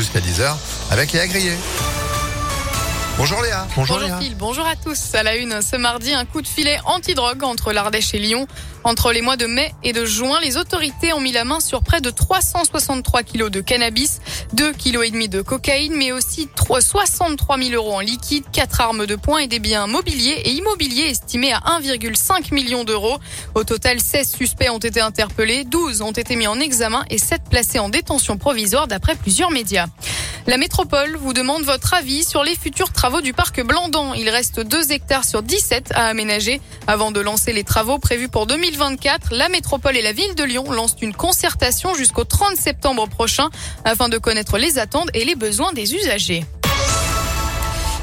jusqu'à 10h avec Léa Grillet. Bonjour Léa. Bonjour, Phil, bonjour à tous. À la une, ce mardi, un coup de filet anti-drogue entre l'Ardèche et Lyon. Entre les mois de mai et de juin, les autorités ont mis la main sur près de 363 kilos de cannabis, 2 kilos et demi de cocaïne, mais aussi 63 000 euros en liquide, 4 armes de poing et des biens mobiliers et immobiliers estimés à 1,5 million d'euros. Au total, 16 suspects ont été interpellés, 12 ont été mis en examen et 7 placés en détention provisoire d'après plusieurs médias. La métropole vous demande votre avis sur les futurs travaux du parc Blandan. Il reste 2 hectares sur 17 à aménager. Avant de lancer les travaux prévus pour 2024, la métropole et la ville de Lyon lancent une concertation jusqu'au 30 septembre prochain afin de connaître les attentes et les besoins des usagers.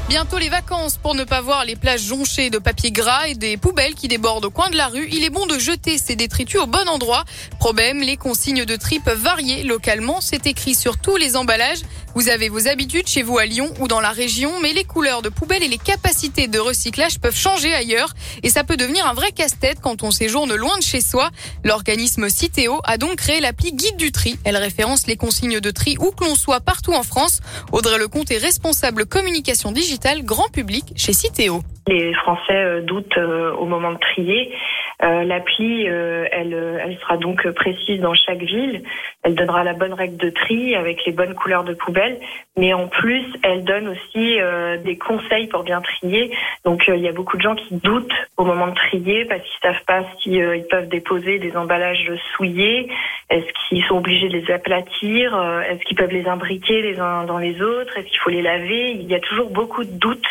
Bientôt les vacances pour ne pas voir les plages jonchées de papier gras et des poubelles qui débordent au coin de la rue. Il est bon de jeter ces détritus au bon endroit. Problème, les consignes de tri peuvent varier localement. C'est écrit sur tous les emballages. Vous avez vos habitudes chez vous à Lyon ou dans la région, mais les couleurs de poubelles et les capacités de recyclage peuvent changer ailleurs et ça peut devenir un vrai casse-tête quand on séjourne loin de chez soi. L'organisme Citeo a donc créé l'appli Guide du tri. Elle référence les consignes de tri où que l'on soit partout en France. Audrey Lecomte est responsable communication digitale grand public chez Citeo. Les Français euh, doutent euh, au moment de trier. Euh, l'appli, elle, elle sera donc précise dans chaque ville. Elle donnera la bonne règle de tri avec les bonnes couleurs de poubelle. Mais en plus, elle donne aussi des conseils pour bien trier. Donc, il y a beaucoup de gens qui doutent au moment de trier parce qu'ils savent pas si ils peuvent déposer des emballages souillés. Est-ce qu'ils sont obligés de les aplatir? Est-ce qu'ils peuvent les imbriquer les uns dans les autres? Est-ce qu'il faut les laver? Il y a toujours beaucoup de doutes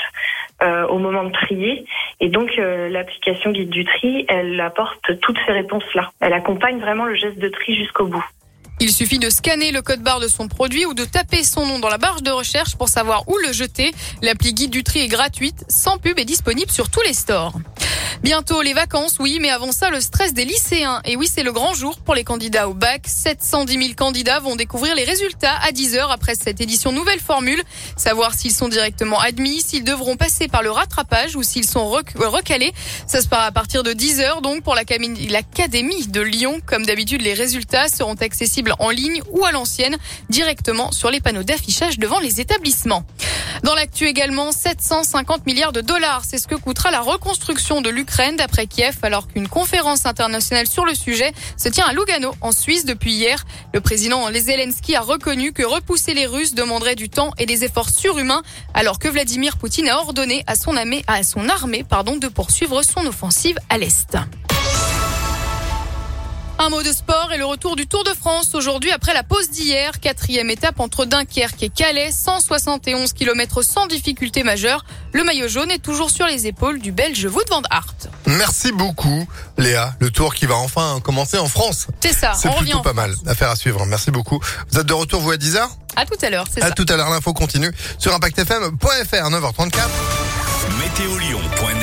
euh, au moment de trier. Et donc euh, l'application guide du tri, elle apporte toutes ces réponses-là. Elle accompagne vraiment le geste de tri jusqu'au bout. Il suffit de scanner le code barre de son produit ou de taper son nom dans la barre de recherche pour savoir où le jeter. L'appli guide du tri est gratuite, sans pub et disponible sur tous les stores. Bientôt les vacances, oui, mais avant ça, le stress des lycéens. Et oui, c'est le grand jour pour les candidats au bac. 710 000 candidats vont découvrir les résultats à 10 heures après cette édition nouvelle formule. Savoir s'ils sont directement admis, s'ils devront passer par le rattrapage ou s'ils sont recalés. Ça se part à partir de 10 heures, donc pour l'Académie de Lyon. Comme d'habitude, les résultats seront accessibles en ligne ou à l'ancienne, directement sur les panneaux d'affichage devant les établissements. Dans l'actu également, 750 milliards de dollars, c'est ce que coûtera la reconstruction de l'Ukraine d'après Kiev, alors qu'une conférence internationale sur le sujet se tient à Lugano, en Suisse, depuis hier. Le président Zelensky a reconnu que repousser les Russes demanderait du temps et des efforts surhumains, alors que Vladimir Poutine a ordonné à son armée, de poursuivre son offensive à l'Est. Un mot de sport et le retour du Tour de France aujourd'hui après la pause d'hier. Quatrième étape entre Dunkerque et Calais, 171 km sans difficulté majeure. Le maillot jaune est toujours sur les épaules du Belge Wout van Aert. Merci beaucoup Léa. Le tour qui va enfin commencer en France. C'est ça, C'est plutôt pas mal. Affaire à suivre. Merci beaucoup. Vous êtes de retour vous à 10h À tout à l'heure, c'est ça. À tout à l'heure, l'info continue sur impactfm.fr 9h34.